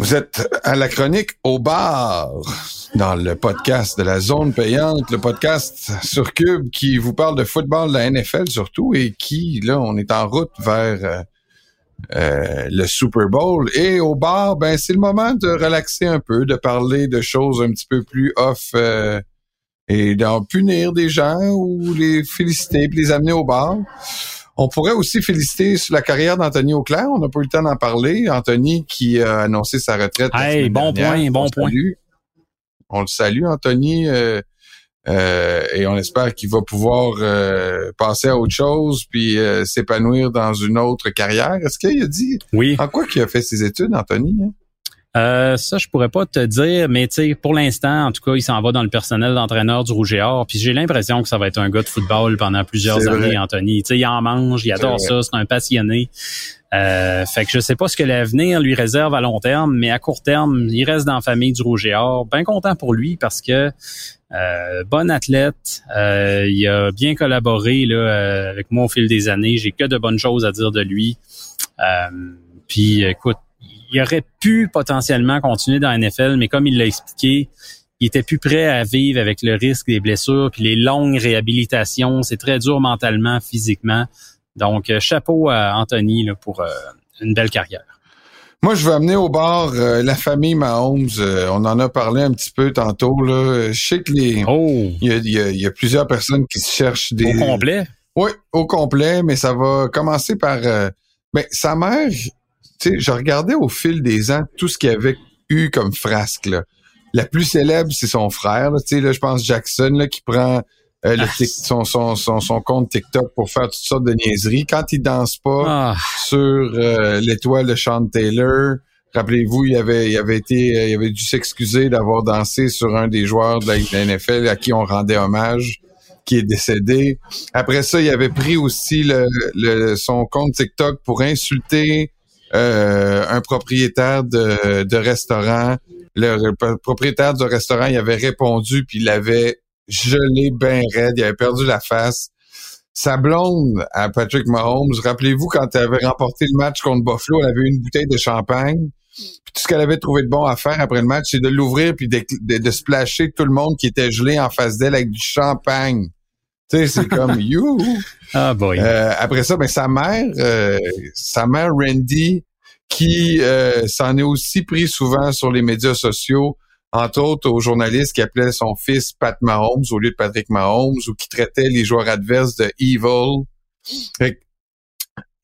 Vous êtes à la chronique au bar dans le podcast de la zone payante, le podcast sur Cube qui vous parle de football, de la NFL surtout, et qui, là, on est en route vers euh, euh, le Super Bowl. Et au bar, ben, c'est le moment de relaxer un peu, de parler de choses un petit peu plus off euh, et d'en punir des gens ou les féliciter puis les amener au bar. On pourrait aussi féliciter sur la carrière d'Anthony Auclair. On n'a pas eu le temps d'en parler. Anthony qui a annoncé sa retraite. Hey, bon point, bon point. On le salue, Anthony. Euh, euh, et on espère qu'il va pouvoir euh, passer à autre chose puis s'épanouir dans une autre carrière. Est-ce qu'il a dit oui. en quoi qu'il a fait ses études, Anthony? Hein? Euh, ça, je pourrais pas te dire, mais tu sais, pour l'instant, en tout cas, il s'en va dans le personnel d'entraîneur du Rouge et Or. Puis j'ai l'impression que ça va être un gars de football pendant plusieurs années, Anthony. Tu sais, il en mange, il adore ça, c'est un passionné. Euh, fait que je sais pas ce que l'avenir lui réserve à long terme, mais à court terme, il reste dans la famille du Rouge et Or. Bien content pour lui parce que euh, bon athlète, euh, il a bien collaboré là, euh, avec moi au fil des années. J'ai que de bonnes choses à dire de lui. puis écoute, il aurait pu potentiellement continuer dans la NFL, mais comme il l'a expliqué, il était plus prêt à vivre avec le risque des blessures, puis les longues réhabilitations, c'est très dur mentalement, physiquement. Donc, euh, chapeau à Anthony là, pour euh, une belle carrière. Moi, je veux amener au bar euh, la famille Mahomes. on en a parlé un petit peu tantôt. Là. Je sais que les. Oh. Il y a, y a, plusieurs personnes qui cherchent des. Au complet? Oui, au complet, mais ça va commencer par. ben, sa mère, tu sais, je regardais au fil des ans tout ce qu'il y avait eu comme frasque. Là. La plus célèbre, c'est son frère. Tu sais, là, je pense Jackson là, qui prend euh, le ah. son, son, son, son, compte TikTok pour faire toutes sortes de niaiseries. Quand il danse pas ah. sur euh, l'étoile de Sean Taylor, rappelez-vous, il avait, il avait été, euh, il avait dû s'excuser d'avoir dansé sur un des joueurs de la NFL à qui on rendait hommage qui est décédé. Après ça, il avait pris aussi le, le, son compte TikTok pour insulter euh, un propriétaire de, restaurant. Le, propriétaire du restaurant, il avait répondu, puis il avait gelé bien raide, il avait perdu la face. Sa blonde à Patrick Mahomes, rappelez-vous quand elle avait remporté le match contre Buffalo, elle avait une bouteille de champagne. Puis tout ce qu'elle avait trouvé de bon à faire après le match, c'est de l'ouvrir puis de, de, de, splasher tout le monde qui était gelé en face d'elle avec du champagne. Tu sais, c'est comme you. Ah boy. Euh, après ça, ben sa mère, euh, sa mère Randy, qui euh, s'en est aussi pris souvent sur les médias sociaux, entre autres aux journalistes qui appelaient son fils Pat Mahomes au lieu de Patrick Mahomes ou qui traitaient les joueurs adverses de evil.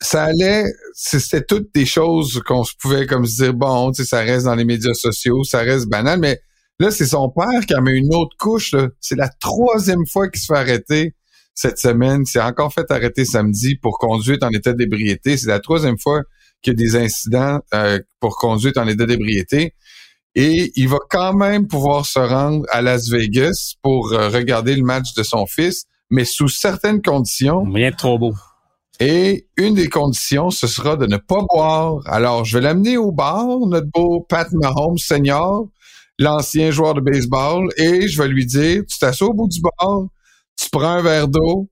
ça allait, c'était toutes des choses qu'on se pouvait comme se dire bon, tu sais, ça reste dans les médias sociaux, ça reste banal, mais Là, c'est son père qui a mis une autre couche. C'est la troisième fois qu'il se fait arrêter cette semaine. C'est encore fait arrêter samedi pour conduite en état d'ébriété. C'est la troisième fois qu'il y a des incidents euh, pour conduite en état d'ébriété. Et il va quand même pouvoir se rendre à Las Vegas pour euh, regarder le match de son fils, mais sous certaines conditions. Rien de trop beau. Et une des conditions, ce sera de ne pas boire. Alors, je vais l'amener au bar, notre beau Pat Mahomes senior, l'ancien joueur de baseball, et je vais lui dire, tu t'assois au bout du bar, tu prends un verre d'eau,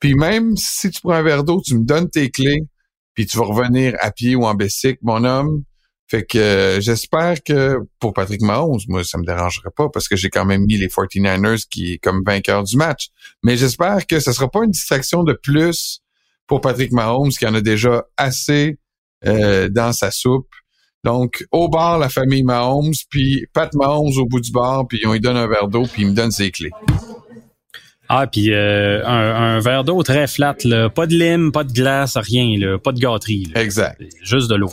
puis même si tu prends un verre d'eau, tu me donnes tes clés, puis tu vas revenir à pied ou en bicycle, mon homme. Fait que euh, j'espère que pour Patrick Mahomes, moi, ça me dérangerait pas parce que j'ai quand même mis les 49ers qui comme vainqueurs du match. Mais j'espère que ce sera pas une distraction de plus pour Patrick Mahomes qui en a déjà assez euh, dans sa soupe donc, au bar, la famille Mahomes, puis Pat Mahomes au bout du bar, puis on lui donne un verre d'eau, puis il me donne ses clés. Ah, puis euh, un, verre d'eau très flat, là. pas de lime, pas de glace, rien, là. pas de gâterie. Exact. Juste de l'eau.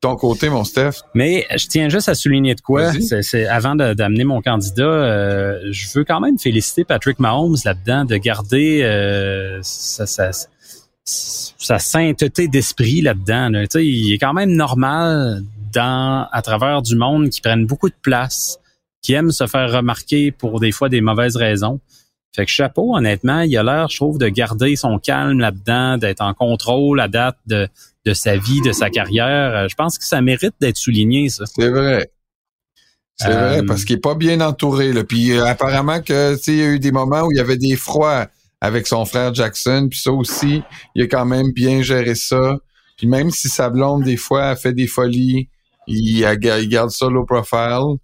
Ton côté, mon Steph? Mais je tiens juste à souligner de quoi. C'est avant d'amener mon candidat, euh, je veux quand même féliciter Patrick Mahomes là-dedans de garder euh, sa, sa sainteté d'esprit là-dedans. Là. Il est quand même normal dans à travers du monde qui prennent beaucoup de place, qui aiment se faire remarquer pour des fois des mauvaises raisons. Fait que chapeau, honnêtement, il a l'air, je trouve, de garder son calme là-dedans, d'être en contrôle à date de, de sa vie, de sa carrière. Euh, je pense que ça mérite d'être souligné, ça. C'est vrai. C'est vrai, euh, parce qu'il est pas bien entouré. Là. Puis euh, apparemment que il y a eu des moments où il y avait des froids avec son frère Jackson. Puis ça aussi, il a quand même bien géré ça. Puis même si sa blonde, des fois, a fait des folies, Il, il garde ça low profile.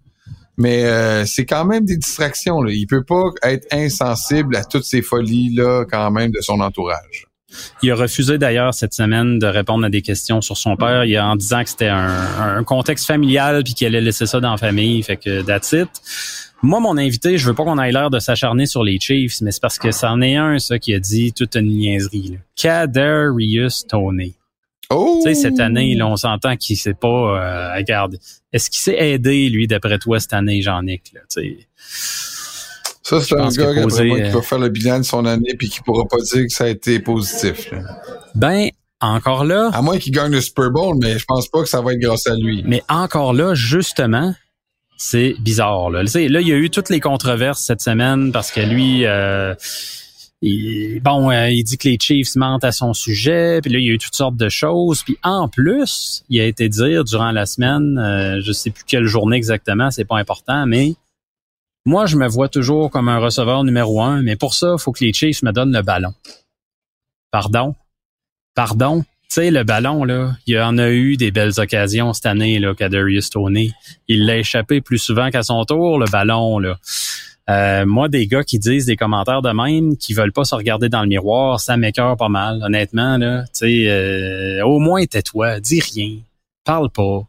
Mais euh, c'est quand même des distractions. Là. Il peut pas être insensible à toutes ces folies-là quand même de son entourage. Il a refusé d'ailleurs cette semaine de répondre à des questions sur son père il en disant que c'était un, un, contexte familial puis qu'il allait laisser ça dans la famille. Fait que that's. Moi, mon invité, je veux pas qu'on ait l'air de s'acharner sur les Chiefs, mais c'est parce que c'en est un, ça, qui a dit toute une niaiserie. Kadarius Tony. Oh! Tu sais, cette année, là, on s'entend qu'il s'est pas... Euh, regarde, est-ce qu'il s'est aidé, lui, d'après toi, cette année, Jean-Nic? Ça, c'est un gars qui va euh, faire le bilan de son année puis qui pourra pas dire que ça a été positif. Ben, encore là... À moins qu'il gagne le Super Bowl, mais je pense pas que ça va être grâce à lui. Mais encore là, justement, c'est bizarre. Là. là, il y a eu toutes les controverses cette semaine parce que lui... Euh, bon, euh, il dit que les Chiefs mentent à son sujet, puis là, il y a eu toutes sortes de choses. Puis en plus, il a été dire durant la semaine, euh, je sais plus quelle journée exactement, c'est pas important, mais moi, je me vois toujours comme un receveur numéro un, mais pour ça, il faut que les Chiefs me donnent le ballon. Pardon? Pardon? Tu sais, le ballon, là, il y en a eu des belles occasions cette année, là, Darius Tony. Il l'a échappé plus souvent qu'à son tour, le ballon, là. Euh, moi, des gars qui disent des commentaires de même, qui veulent pas se regarder dans le miroir, ça m'écœure pas mal, honnêtement. Là, euh, au moins tais-toi, dis rien, parle pas.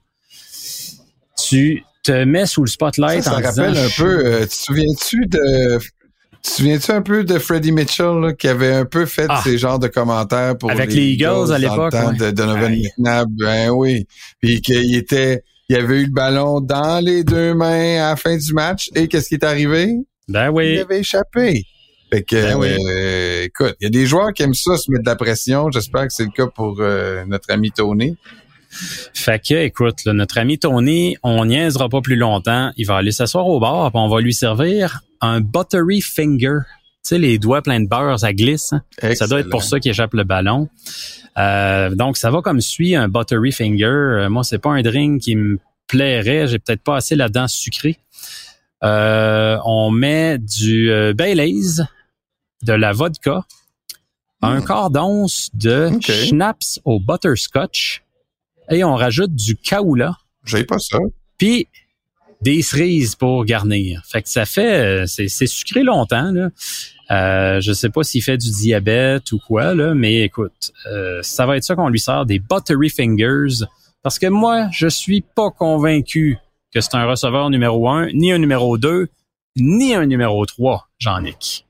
Tu te mets sous le spotlight ça, ça rappelle un peu. Euh, tu te souviens-tu de tu te souviens-tu un peu de Freddie Mitchell qui avait un peu fait ah. ces genres de commentaires pour avec les, Eagles, à l'époque de Donovan McNabb ben oui puis qu'il était il avait eu le ballon dans les deux mains à la fin du match et qu'est-ce qui est arrivé? Ben oui. Il avait échappé. Fait que, ben euh, écoute, il y a des joueurs qui aiment ça se mettre de la pression. J'espère que c'est le cas pour euh, notre ami Tony. Fait que, écoute, notre ami Tony, on niaisera pas plus longtemps. Il va aller s'asseoir au bar, puis on va lui servir un buttery finger. Tu sais, les doigts pleins de beurre, ça glisse. Hein? Ça doit être pour ça qu'il échappe le ballon. Euh, donc, ça va comme suit un buttery finger. moi, c'est pas un drink qui me plairait. J'ai peut-être pas assez la dent sucrée. Euh, on met du euh, Baileys, de la vodka, un hmm. quart d'once de schnapps au butterscotch et on rajoute du kaoula. J'ai pas ça. Puis des cerises pour garnir. Fait que ça fait, euh, c'est, sucré longtemps. Là. Euh, je sais pas s'il fait du diabète ou quoi, là, mais écoute, ça va être ça qu'on lui sert, des buttery fingers. Parce que moi, je suis pas convaincu que c'est un receveur numéro un, ni un numéro deux, ni un numéro trois, Jean-Nic.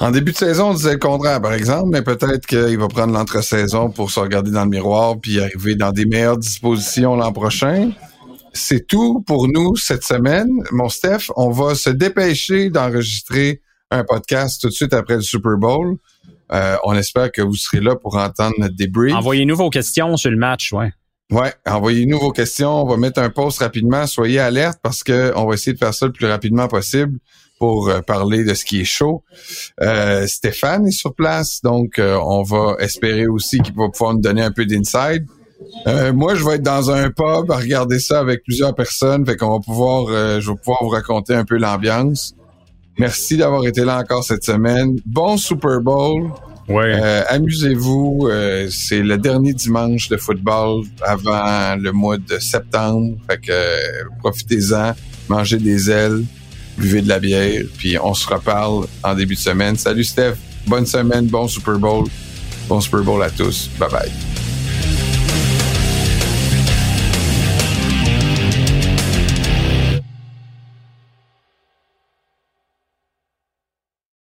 En début de saison, on disait le contraire, par exemple, mais peut-être qu'il va prendre l'entre-saison pour se regarder dans le miroir puis arriver dans des meilleures dispositions l'an prochain. C'est tout pour nous cette semaine. Mon Steph, on va se dépêcher d'enregistrer un podcast tout de suite après le Super Bowl. Euh, on espère que vous serez là pour entendre notre débrief. Envoyez-nous vos questions sur le match, ouais. Ouais, envoyez-nous vos questions. On va mettre un post rapidement. Soyez alerte parce que on va essayer de faire ça le plus rapidement possible pour euh, parler de ce qui est chaud. Euh, Stéphane est sur place, donc euh, on va espérer aussi qu'il va pouvoir nous donner un peu d'inside. Moi, je vais être dans un pub à regarder ça avec plusieurs personnes, fait qu'on va pouvoir, je vais pouvoir vous raconter un peu l'ambiance. Merci d'avoir été là encore cette semaine. Bon Super Bowl. Ouais. Euh, amusez-vous. Euh, c'est le dernier dimanche de football avant le mois de septembre. Fait que euh, profitez-en, mangez des ailes, buvez de la bière, puis on se reparle en début de semaine. Salut Steph, bonne semaine, bon Super Bowl. Bon Super Bowl à tous. Bye bye.